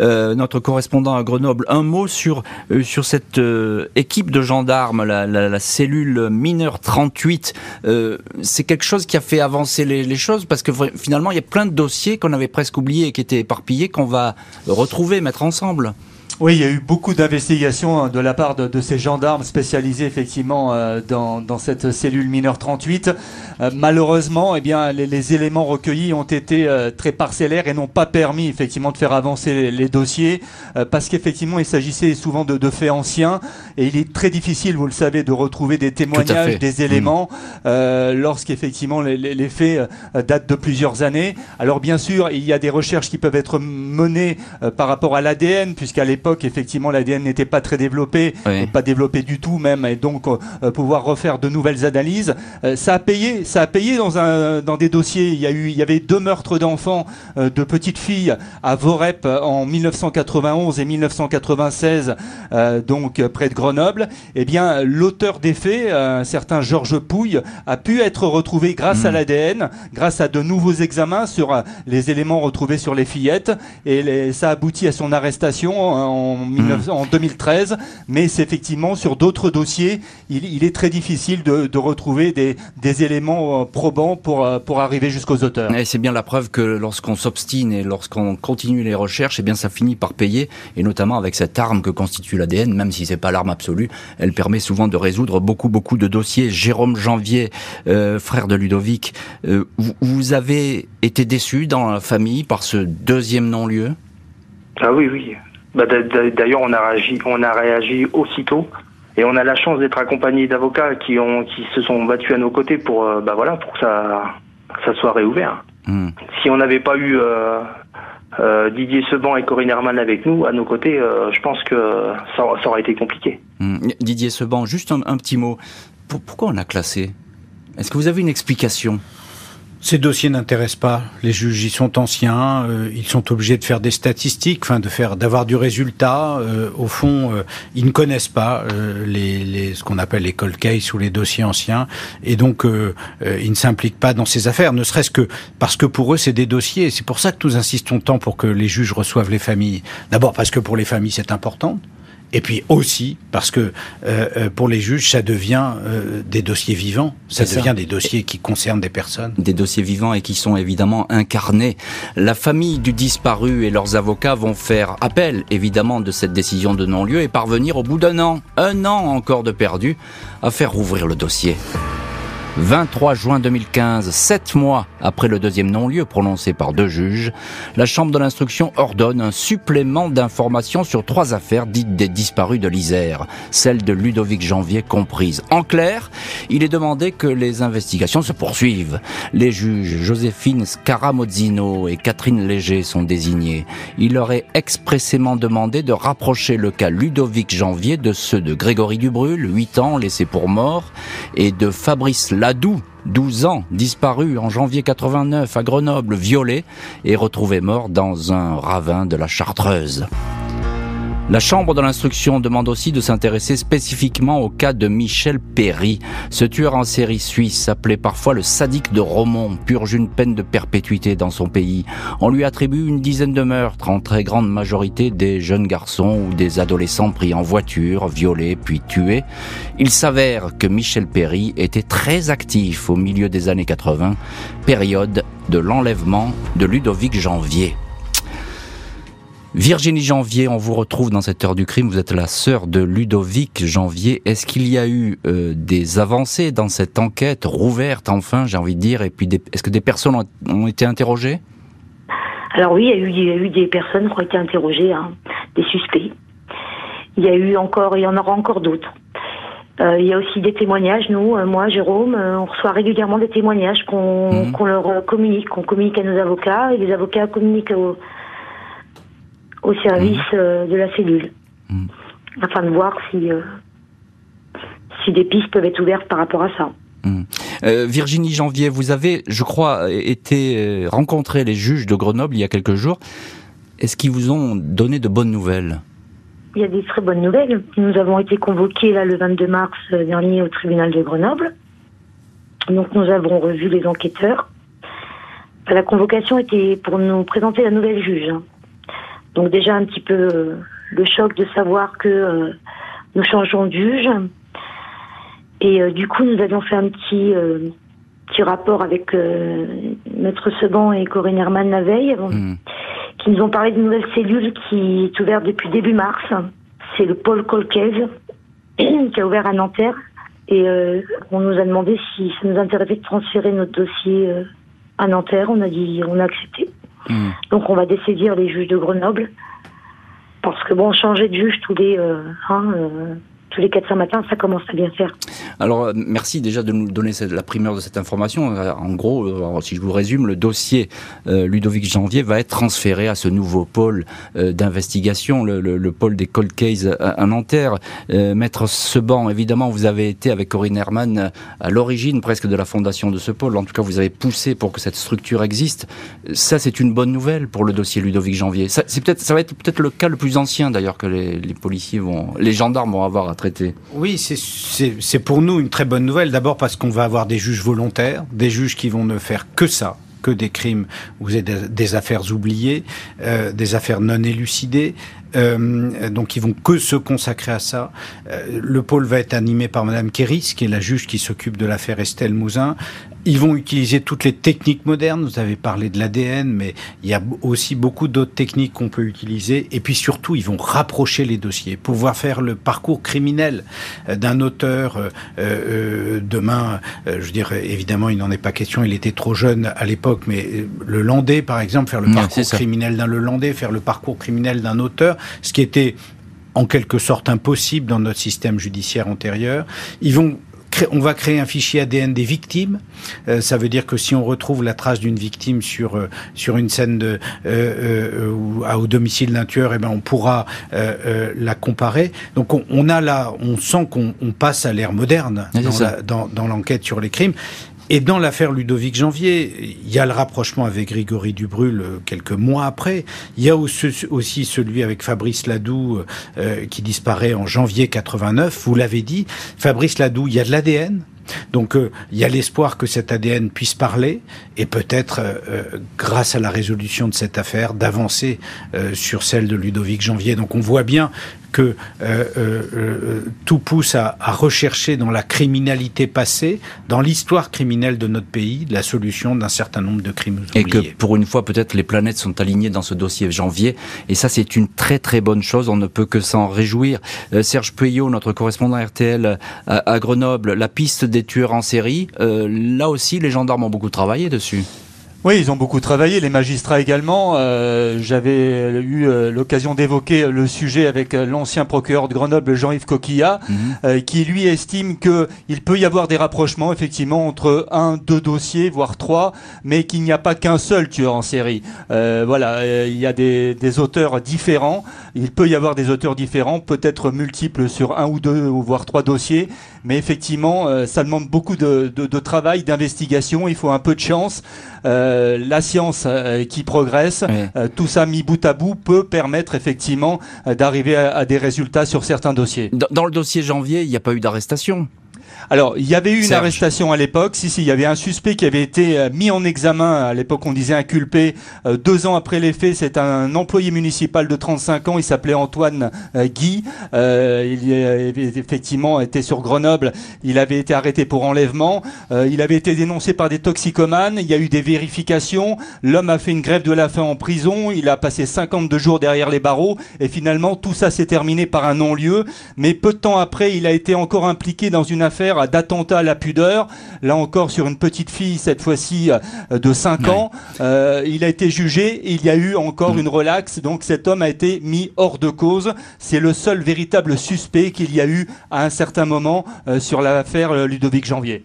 Euh, notre correspondant à Grenoble, un mot sur euh, sur cette euh, équipe de gendarmes, la, cellule mineure 38. Euh, c'est quelque chose qui a fait avancer les, choses parce que finalement, il y a plein de dossiers qu'on avait presque oubliés et qui étaient éparpillés qu'on va retrouver, mettre ensemble. Oui, il y a eu beaucoup d'investigations hein, de la part de, de ces gendarmes spécialisés effectivement euh, dans, dans cette cellule mineure 38. Euh, malheureusement, eh bien, les, les éléments recueillis ont été euh, très parcellaires et n'ont pas permis effectivement de faire avancer les, les dossiers parce qu'effectivement il s'agissait souvent de, de faits anciens et il est très difficile, vous le savez, de retrouver des témoignages, des éléments euh, lorsqu'effectivement les, les, les faits datent de plusieurs années. Alors bien sûr, il y a des recherches qui peuvent être menées par rapport à l'ADN puisqu'à l'époque effectivement l'ADN n'était pas très développé, Oui. pas développé du tout même, et donc euh, pouvoir refaire de nouvelles analyses, euh, ça a payé, ça a payé dans un dans des dossiers. Il y a eu, il y avait deux meurtres d'enfants, euh, de petites filles à Vorep euh, en 1991 et 1996, euh, donc euh, près de Grenoble. Eh bien, l'auteur des faits, euh, un certain Georges Pouille, a pu être retrouvé grâce à l'ADN, grâce à de nouveaux examens sur euh, les éléments retrouvés sur les fillettes, et les- ça aboutit à son arrestation euh, en, 19 en 2013. Mais c'est effectivement sur d'autres dossiers, il, il est très difficile de, de retrouver des, des éléments euh, probants pour, euh, pour arriver jusqu'aux auteurs. Et c'est bien la preuve que lorsqu'on s'obstine et lorsqu'on continue les recherches, eh bien ça finit par payer, et notamment avec cette arme que constitue l'ADN, même si c'est pas l'arme absolue, elle permet souvent de résoudre beaucoup beaucoup de dossiers. Jérôme Janvier, euh, frère de Ludovic, euh, vous, vous avez été déçu dans la famille par ce deuxième non-lieu? Ah oui, oui. Bah, d'a- d'a- D'ailleurs, on a réagi, on a réagi aussitôt, et on a la chance d'être accompagné d'avocats qui ont, qui se sont battus à nos côtés pour, euh, bah voilà, pour que ça, soit réouvert. Hmm. Si on n'avait pas eu euh, euh, Didier Seban et Corinne Herman avec nous, à nos côtés, euh, je pense que ça, ça aurait été compliqué. Hmm. Didier Seban, juste un, un petit mot. Pour- pourquoi on a classé? Est-ce que vous avez une explication? Ces dossiers n'intéressent pas. Les juges y sont anciens. euh, ils sont obligés de faire des statistiques, enfin de faire, d'avoir du résultat. Euh, au fond, euh, ils ne connaissent pas euh, les, les, ce qu'on appelle les cold cases ou les dossiers anciens, et donc euh, euh, ils ne s'impliquent pas dans ces affaires. Ne serait-ce que parce que pour eux, c'est des dossiers. C'est pour ça que nous insistons tant pour que les juges reçoivent les familles. D'abord parce que pour les familles, c'est important. Et puis aussi parce que euh, euh, pour les juges, ça devient euh, des dossiers vivants. Ça devient des dossiers qui concernent des personnes. des dossiers vivants et qui sont évidemment incarnés. La famille du disparu et leurs avocats vont faire appel évidemment de cette décision de non-lieu et parvenir au bout d'un an, un an encore de perdu, à faire rouvrir le dossier. 23 juin 2015, sept mois après le deuxième non-lieu prononcé par deux juges, la Chambre de l'instruction ordonne un supplément d'informations sur trois affaires dites des disparus de l'Isère, celle de Ludovic Janvier comprise. En clair, il est demandé que les investigations se poursuivent. Les juges Joséphine Scaramozzino et Catherine Léger sont désignés. Il leur est expressément demandé de rapprocher le cas Ludovic Janvier de ceux de Grégory Dubrul, 8 ans laissé pour mort, et de Fabrice Ladoux, 12 ans, disparu en janvier 89 à Grenoble, violé et retrouvé mort dans un ravin de la Chartreuse. La Chambre de l'instruction demande aussi de s'intéresser spécifiquement au cas de Michel Perry. Ce tueur en série suisse, appelé parfois le sadique de Romont, purge une peine de perpétuité dans son pays. On lui attribue une dizaine de meurtres, en très grande majorité des jeunes garçons ou des adolescents pris en voiture, violés puis tués. Il s'avère que Michel Perry était très actif au milieu des années 80, période de l'enlèvement de Ludovic Janvier. Virginie Janvier, on vous retrouve dans cette heure du crime. Vous êtes la sœur de Ludovic Janvier. Est-ce qu'il y a eu euh, des avancées dans cette enquête rouverte, enfin, j'ai envie de dire, et puis est-ce que des personnes ont, ont été interrogées? Alors oui, il y, a eu, il y a eu des personnes qui ont été interrogées, hein, des suspects. Il y a eu encore, il y en aura encore d'autres. Euh, il y a aussi des témoignages. Nous, euh, moi, Jérôme, euh, on reçoit régulièrement des témoignages qu'on qu'on leur communique, qu'on communique à nos avocats et les avocats communiquent au, au service euh, de la cellule. Mhm. afin de voir si, si des pistes peuvent être ouvertes par rapport à ça. Hmm. Virginie Janvier, vous avez, je crois, été rencontrer les juges de Grenoble il y a quelques jours. Est-ce qu'ils vous ont donné de bonnes nouvelles? Il y a des très bonnes nouvelles. Nous avons été convoqués là le 22 mars dernier au tribunal de Grenoble. Donc nous avons revu les enquêteurs. La convocation était pour nous présenter la nouvelle juge. Donc déjà un petit peu euh, le choc de savoir que euh, nous changeons de juge. Et euh, du coup, nous avions fait un petit, petit rapport avec Maître Seban et Corinne Herman la veille, mmh. qui nous ont parlé d'une nouvelle cellule qui est ouverte depuis début mars. C'est le pôle Colcaise, qui a ouvert à Nanterre. Et on nous a demandé si ça nous intéressait de transférer notre dossier à Nanterre. On a dit, on a accepté. Hmm. Donc on va dessaisir les juges de Grenoble. Parce que bon, changer de juge tous les, hein, tous les 400 matins, ça commence à bien faire. Alors, euh, merci déjà de nous donner la primeur de cette information. Euh, en gros, euh, si je vous résume, le dossier Ludovic Janvier va être transféré à ce nouveau pôle d'investigation, le, pôle des cold cases à, Nanterre. Maître Seban, évidemment, vous avez été avec Corinne Herman à l'origine presque de la fondation de ce pôle. En tout cas, vous avez poussé pour que cette structure existe. Ça, c'est une bonne nouvelle pour le dossier Ludovic Janvier. Ça, c'est peut-être, ça va être peut-être le cas le plus ancien d'ailleurs que les, policiers vont, les gendarmes vont avoir à oui, c'est pour nous une très bonne nouvelle. D'abord parce qu'on va avoir des juges volontaires, des juges qui vont ne faire que ça, que des crimes ou des, affaires oubliées, euh, des affaires non élucidées. Euh, donc ils vont que se consacrer à ça. Euh, le pôle va être animé par Madame Kéris, qui est la juge qui s'occupe de l'affaire Estelle Mouzin. Ils vont utiliser toutes les techniques modernes. Vous avez parlé de l'ADN, mais il y a aussi beaucoup d'autres techniques qu'on peut utiliser. Et puis surtout, ils vont rapprocher les dossiers, pouvoir faire le parcours criminel euh, d'un auteur. Euh, euh, demain, je veux dire, évidemment, il n'en est pas question. Il était trop jeune à l'époque, mais le Landais, par exemple, faire le parcours criminel d'un Landais, faire le parcours criminel d'un auteur, ce qui était en quelque sorte impossible dans notre système judiciaire antérieur. Ils vont on va créer un fichier ADN des victimes. Euh, ça veut dire que si on retrouve la trace d'une victime sur euh, sur une scène de euh, ou au domicile d'un tueur, eh ben on pourra la comparer. Donc on, a là, on sent qu'on passe à l'ère moderne dans l'enquête sur les crimes. Et dans l'affaire Ludovic Janvier, il y a le rapprochement avec Grégory Dubrul euh, quelques mois après. Il y a aussi celui avec Fabrice Ladoux euh, qui disparaît en janvier 89. Vous l'avez dit, Fabrice Ladoux, il y a de l'ADN. Donc euh, il y a l'espoir que cet ADN puisse parler et peut-être, grâce à la résolution de cette affaire, d'avancer sur celle de Ludovic Janvier. Donc on voit bien que euh, euh, euh, tout pousse à, rechercher dans la criminalité passée, dans l'histoire criminelle de notre pays, la solution d'un certain nombre de crimes oubliés. Et que pour une fois, peut-être les planètes sont alignées dans ce dossier janvier. Et ça, c'est une très très bonne chose. On ne peut que s'en réjouir. Serge Puyot, notre correspondant RTL à, Grenoble, la piste des tueurs en série, là aussi, les gendarmes ont beaucoup travaillé dessus. Oui, ils ont beaucoup travaillé, les magistrats également. Euh, j'avais eu euh, l'occasion d'évoquer le sujet avec euh, l'ancien procureur de Grenoble, Jean-Yves Coquillat, mhm. qui lui estime qu'il peut y avoir des rapprochements effectivement entre un, deux dossiers, voire trois, mais qu'il n'y a pas qu'un seul tueur en série. voilà, il y a des, des, auteurs différents. Il peut y avoir des auteurs différents, peut-être multiples sur un ou deux, voire trois dossiers, mais effectivement, ça demande beaucoup de, de, de travail, d'investigation. Il faut un peu de chance. Euh, la science euh, qui progresse, euh, tout ça mis bout à bout peut permettre effectivement d'arriver à, des résultats sur certains dossiers. dans le dossier janvier, il n'y a pas eu d'arrestation alors, il y avait eu une arrestation à l'époque. Si, si, il y avait un suspect qui avait été euh, mis en examen. À l'époque, on disait inculpé. Euh, deux ans après les faits, c'est un employé municipal de 35 ans. Il s'appelait Antoine euh, Guy. il avait effectivement été sur Grenoble. Il avait été arrêté pour enlèvement. il avait été dénoncé par des toxicomanes. Il y a eu des vérifications. L'homme a fait une grève de la faim en prison. Il a passé 52 jours derrière les barreaux. Et finalement, tout ça s'est terminé par un non-lieu. Mais peu de temps après, il a été encore impliqué dans une affaire d'attentat à la pudeur, là encore sur une petite fille, cette fois-ci euh, de 5 ans. Euh, il a été jugé et il y a eu encore mm. une relaxe, donc cet homme a été mis hors de cause. C'est le seul véritable suspect qu'il y a eu à un certain moment euh, sur l'affaire Ludovic Janvier.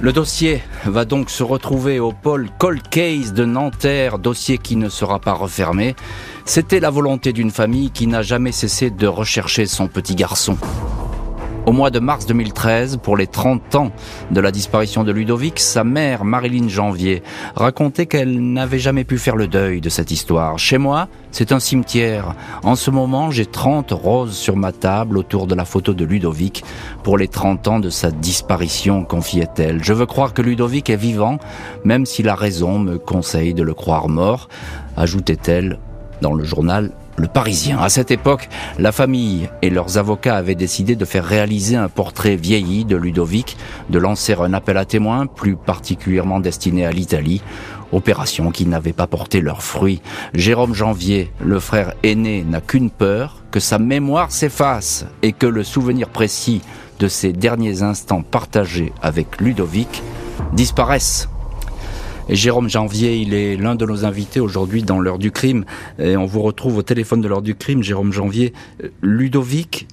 Le dossier va donc se retrouver au pôle Cold Case de Nanterre, dossier qui ne sera pas refermé. C'était la volonté d'une famille qui n'a jamais cessé de rechercher son petit garçon. Au mois de mars 2013, pour les 30 ans de la disparition de Ludovic, sa mère, Marilyn Janvier, racontait qu'elle n'avait jamais pu faire le deuil de cette histoire. Chez moi, c'est un cimetière. En ce moment, j'ai 30 roses sur ma table autour de la photo de Ludovic pour les 30 ans de sa disparition, confiait-elle. Je veux croire que Ludovic est vivant, même si la raison me conseille de le croire mort, ajoutait-elle dans le journal le Parisien. À cette époque, la famille et leurs avocats avaient décidé de faire réaliser un portrait vieilli de Ludovic, de lancer un appel à témoins, plus particulièrement destiné à l'Italie, opération qui n'avait pas porté leurs fruits. Jérôme Janvier, le frère aîné, n'a qu'une peur, que sa mémoire s'efface et que le souvenir précis de ces derniers instants partagés avec Ludovic disparaisse. Jérôme Janvier, il est l'un de nos invités aujourd'hui dans l'heure du crime. Et on vous retrouve au téléphone de l'heure du crime, Jérôme Janvier. Euh, Ludovic,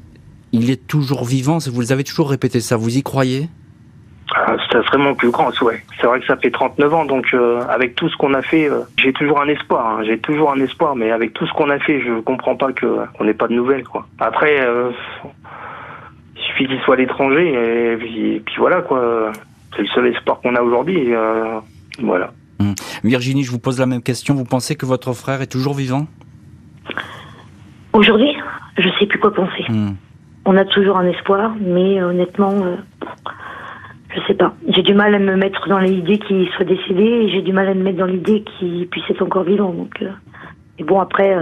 il est toujours vivant, vous avez toujours répété ça, vous y croyez? Ah, ça serait mon plus grand souhait. C'est vrai que ça fait 39 ans, donc euh, avec tout ce qu'on a fait, euh, j'ai toujours un espoir. Hein. j'ai toujours un espoir, mais avec tout ce qu'on a fait, je comprends pas que n'ait pas de nouvelles. Après, il suffit qu'il soit à l'étranger, puis, voilà quoi. C'est le seul espoir qu'on a aujourd'hui. Voilà. Hum. Virginie, je vous pose la même question. Vous pensez que votre frère est toujours vivant? Aujourd'hui, je sais plus quoi penser. Hum. On a toujours un espoir, mais euh, honnêtement, euh, je sais pas. J'ai du mal à me mettre dans l'idée qu'il soit décédé et j'ai du mal à me mettre dans l'idée qu'il puisse être encore vivant. Donc, euh, et bon, après,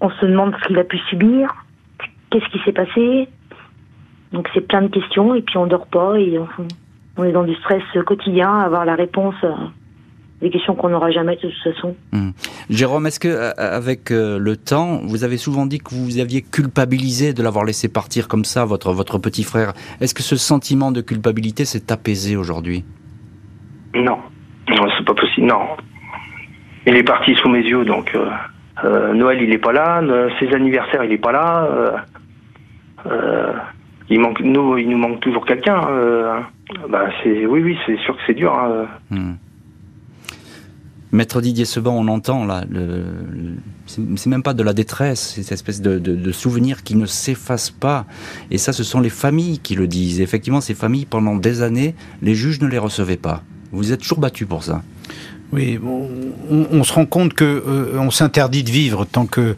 on se demande ce qu'il a pu subir, qu'est-ce qui s'est passé. Donc c'est plein de questions et puis on dort pas et on est dans du stress quotidien, avoir la réponse des questions qu'on n'aura jamais de toute façon. Hmm. Jérôme, est-ce que euh, avec euh, le temps, vous avez souvent dit que vous aviez culpabilisé de l'avoir laissé partir comme ça, votre votre petit frère? Est-ce que ce sentiment de culpabilité s'est apaisé aujourd'hui? Non, non, c'est pas possible. Non, il est parti sous mes yeux, donc euh, Noël il est pas là, ses anniversaires il est pas là. il manque nous, il nous manque toujours quelqu'un. bah c'est oui oui c'est sûr que c'est dur. Hein. Hmm. Maître Didier Seban, on entend là, c'est même pas de la détresse, c'est cette espèce de, de, souvenir qui ne s'efface pas. Et ça, ce sont les familles qui le disent. effectivement, ces familles, pendant des années, les juges ne les recevaient pas. Vous êtes toujours battu pour ça. Oui, on, se rend compte que euh, on s'interdit de vivre tant que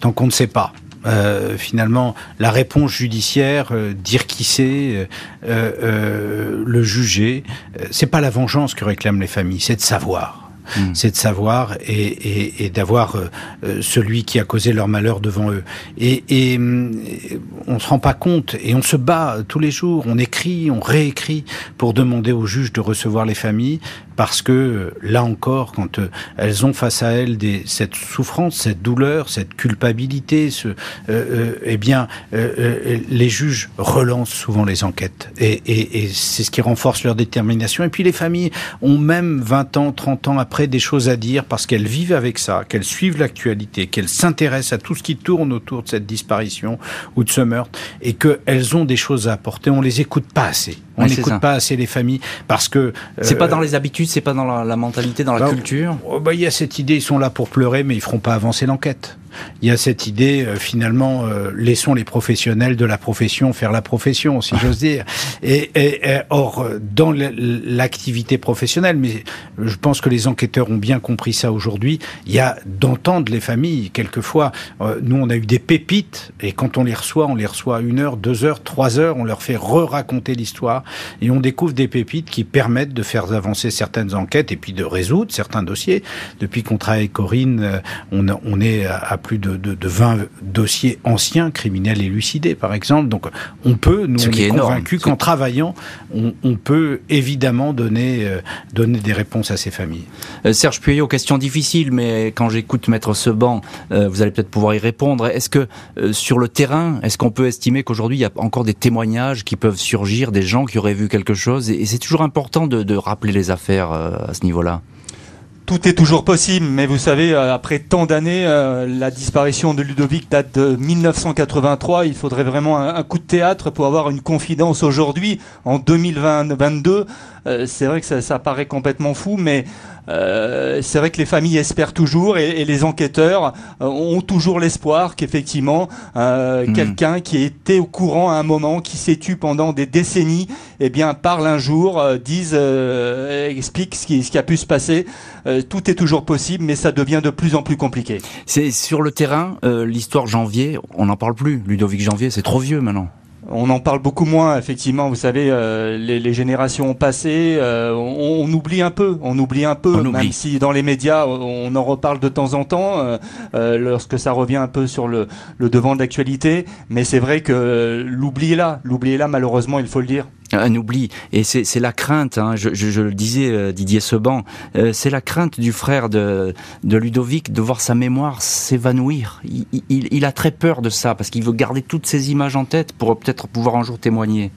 tant qu'on ne sait pas. Euh, finalement, la réponse judiciaire, euh, dire qui c'est, le juger, c'est pas la vengeance que réclament les familles, c'est de savoir. Mm. c'est de savoir et, et, d'avoir euh, euh, celui qui a causé leur malheur devant eux. Et, et mm, on se rend pas compte et on se bat tous les jours, on écrit, on réécrit pour demander aux juges de recevoir les familles parce que là encore, quand euh, elles ont face à elles des, cette souffrance, cette douleur, cette culpabilité, ce, eh bien, les juges relancent souvent les enquêtes et, et, et c'est ce qui renforce leur détermination. Et puis les familles ont même 20 ans, 30 ans après des choses à dire parce qu'elles vivent avec ça, qu'elles suivent l'actualité, qu'elles s'intéressent à tout ce qui tourne autour de cette disparition ou de ce meurtre et qu'elles ont des choses à apporter. On les écoute pas assez. On n'écoute pas assez les familles parce que c'est pas euh, dans les habitudes, c'est pas dans la, mentalité, dans la bah, culture? Oh, bah, il y a cette idée, ils sont là pour pleurer, mais ils feront pas avancer l'enquête il y a cette idée, euh, finalement, euh, laissons les professionnels de la profession faire la profession, si j'ose dire. Et, or, dans l'activité professionnelle, mais je pense que les enquêteurs ont bien compris ça aujourd'hui, il y a d'entendre les familles. Quelquefois, euh, nous, on a eu des pépites, et quand on les reçoit, on les reçoit une heure, deux heures, trois heures, on leur fait re-raconter l'histoire, et on découvre des pépites qui permettent de faire avancer certaines enquêtes et puis de résoudre certains dossiers. Depuis qu'on travaille avec Corinne, on, on est à plus de, de, 20 dossiers anciens, criminels élucidés, par exemple. Donc, on peut, nous, on est, convaincus qu'en travaillant, on, peut évidemment donner, euh, donner des réponses à ces familles. Euh, Serge Puyot, question difficile, mais quand j'écoute Maître Seban, euh, vous allez peut-être pouvoir y répondre. Est-ce que, sur le terrain, est-ce qu'on peut estimer qu'aujourd'hui, il y a encore des témoignages qui peuvent surgir, des gens qui vu quelque chose Et, c'est toujours important de, rappeler les affaires à ce niveau-là Tout est toujours possible, mais vous savez, euh, après tant d'années, euh, la disparition de Ludovic date de 1983. Il faudrait vraiment un, coup de théâtre pour avoir une confidence aujourd'hui, en 2022. Euh, c'est vrai que ça, ça, paraît complètement fou, mais euh, c'est vrai que les familles espèrent toujours et, et les enquêteurs euh, ont toujours l'espoir qu'effectivement euh, mmh. quelqu'un qui était au courant à un moment, qui s'est tué pendant des décennies, eh bien parle un jour, dise, explique ce qui, ce qui, a pu se passer. tout est toujours possible, mais ça devient de plus en plus compliqué. C'est sur le terrain, l'histoire Janvier, on n'en parle plus. Ludovic Janvier, c'est trop vieux maintenant. On en parle beaucoup moins, effectivement. Vous savez, euh, les, les, générations ont passé. Euh, on, on, oublie un peu, on oublie un peu, même si dans les médias on en reparle de temps en temps euh, euh, lorsque ça revient un peu sur le, le devant de l'actualité. Mais c'est vrai que l'oubli est là, l'oubli est là. Malheureusement, il faut le dire un oubli. Et c'est la crainte, hein, je, je, je, le disais, euh, Didier Seban, euh, c'est la crainte du frère de, de Ludovic de voir sa mémoire s'évanouir. Il, il, il, a très peur de ça, parce qu'il veut garder toutes ces images en tête pour peut-être pouvoir un jour témoigner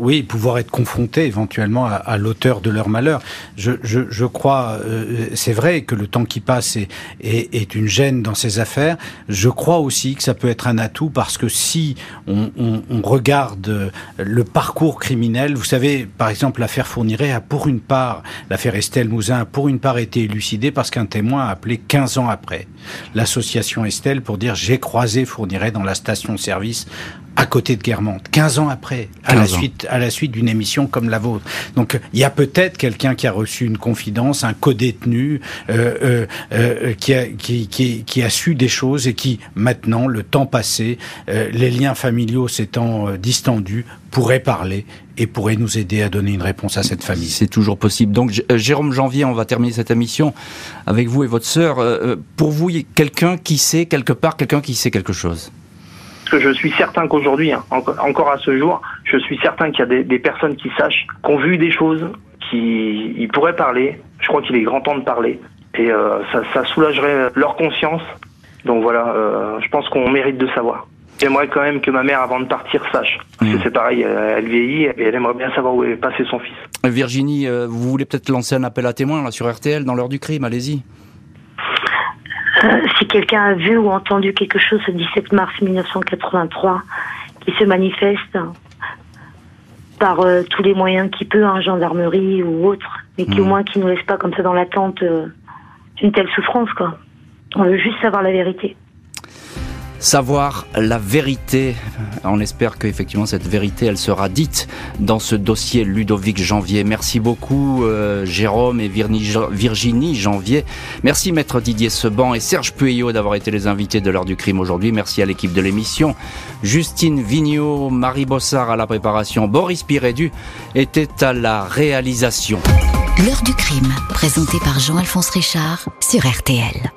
oui, pouvoir être confronté éventuellement à, à l'auteur de leur malheur. Je, je, je crois, euh, c'est vrai que le temps qui passe est, est, est, une gêne dans ces affaires. Je crois aussi que ça peut être un atout parce que si on, on, on regarde le parcours criminel, vous savez, par exemple, l'affaire Fourniret a pour une part, l'affaire Estelle Mouzin a pour une part été élucidée parce qu'un témoin a appelé 15 ans après l'association Estelle pour dire j'ai croisé Fourniret dans la station-service à côté de Guermantes, 15 ans après, à la ans. suite, à la suite d'une émission comme la vôtre. Donc, il y a peut-être quelqu'un qui a reçu une confidence, un co-détenu, euh, euh, euh, qui, a, qui, qui, qui, a su des choses et qui, maintenant, le temps passé, euh, les liens familiaux s'étant euh, distendus, pourrait parler et pourrait nous aider à donner une réponse à cette famille. C'est toujours possible. Donc, euh, Jérôme Janvier, on va terminer cette émission avec vous et votre sœur. Pour vous, quelqu'un qui sait quelque part, quelqu'un qui sait quelque chose que je suis certain qu'aujourd'hui, hein, encore à ce jour, je suis certain qu'il y a des, des, personnes qui sachent, qui ont vu des choses, qui ils pourraient parler. Je crois qu'il est grand temps de parler. Et euh, ça, ça, soulagerait leur conscience. Donc voilà, euh, je pense qu'on mérite de savoir. J'aimerais quand même que ma mère, avant de partir, sache. Parce mmh. que c'est pareil, elle vieillit et elle aimerait bien savoir où est passé son fils. Virginie, euh, vous voulez peut-être lancer un appel à témoins là, sur RTL dans l'heure du crime, allez-y. Euh, si quelqu'un a vu ou entendu quelque chose ce 17 mars 1983 qui se manifeste par euh, tous les moyens qu'il peut, hein, gendarmerie ou autre, mais qui mmh. au moins qui nous laisse pas comme ça dans l'attente euh, d'une telle souffrance, quoi. On veut juste savoir la vérité savoir la vérité. On espère qu'effectivement cette vérité, elle sera dite dans ce dossier Ludovic Janvier. Merci beaucoup euh, Jérôme et Virginie Janvier. Merci maître Didier Seban et Serge Pueyo d'avoir été les invités de l'heure du crime aujourd'hui. Merci à l'équipe de l'émission. Justine Vignot, Marie Bossard à la préparation, Boris Pirédu était à la réalisation. L'heure du crime, présenté par Jean-Alphonse Richard sur RTL.